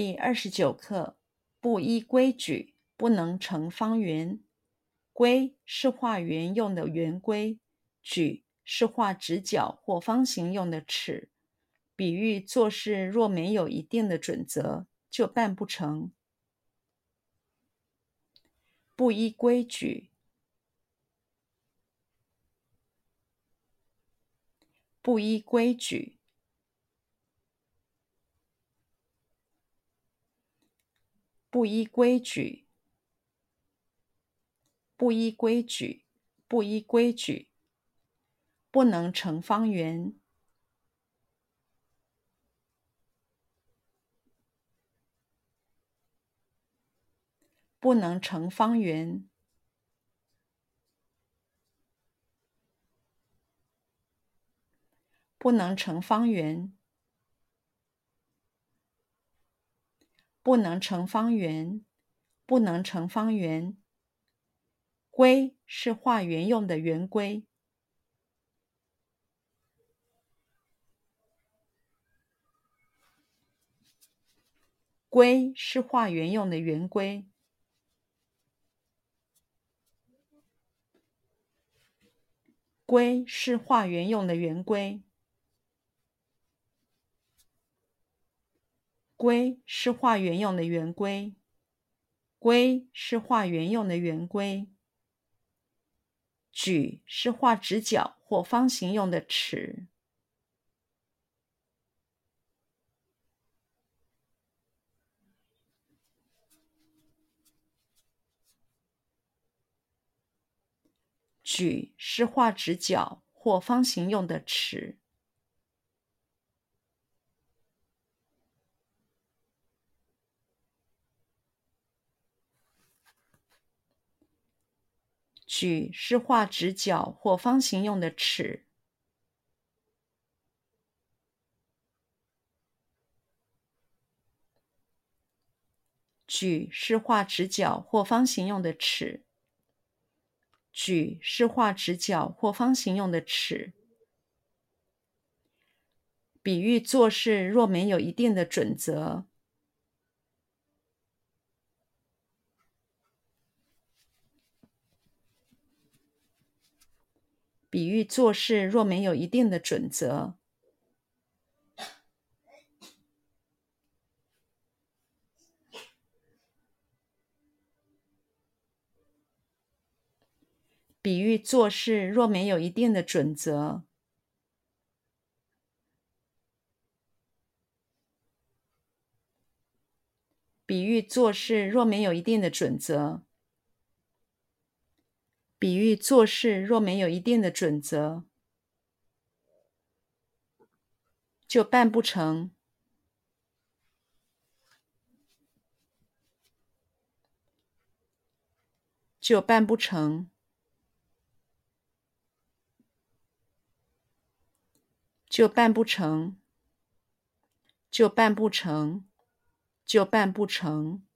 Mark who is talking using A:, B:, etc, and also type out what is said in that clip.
A: 第二十九课：不依规矩，不能成方圆。规是画圆用的圆规，矩是画直角或方形用的尺。比喻做事若没有一定的准则，就办不成。不依规矩，不依规矩。不依规矩，不依规矩，不依规矩，不能成方圆，不能成方圆，不能成方圆。不能成方圆，不能成方圆。规是画圆用的圆规，规是画圆用的圆规，规是画圆用的圆规。规是画圆用的圆规，规是画圆用的圆规。矩是画直角或方形用的尺，矩是画直角或方形用的尺。矩是画直角或方形用的尺。矩是画直角或方形用的尺。矩是画直角或方形用的尺。比喻做事若没有一定的准则。比喻做事若没有一定的准则，比喻做事若没有一定的准则，比喻做事若没有一定的准则。比喻做事若没有一定的准则，就办不成，就办不成，就办不成，就办不成，就办不成。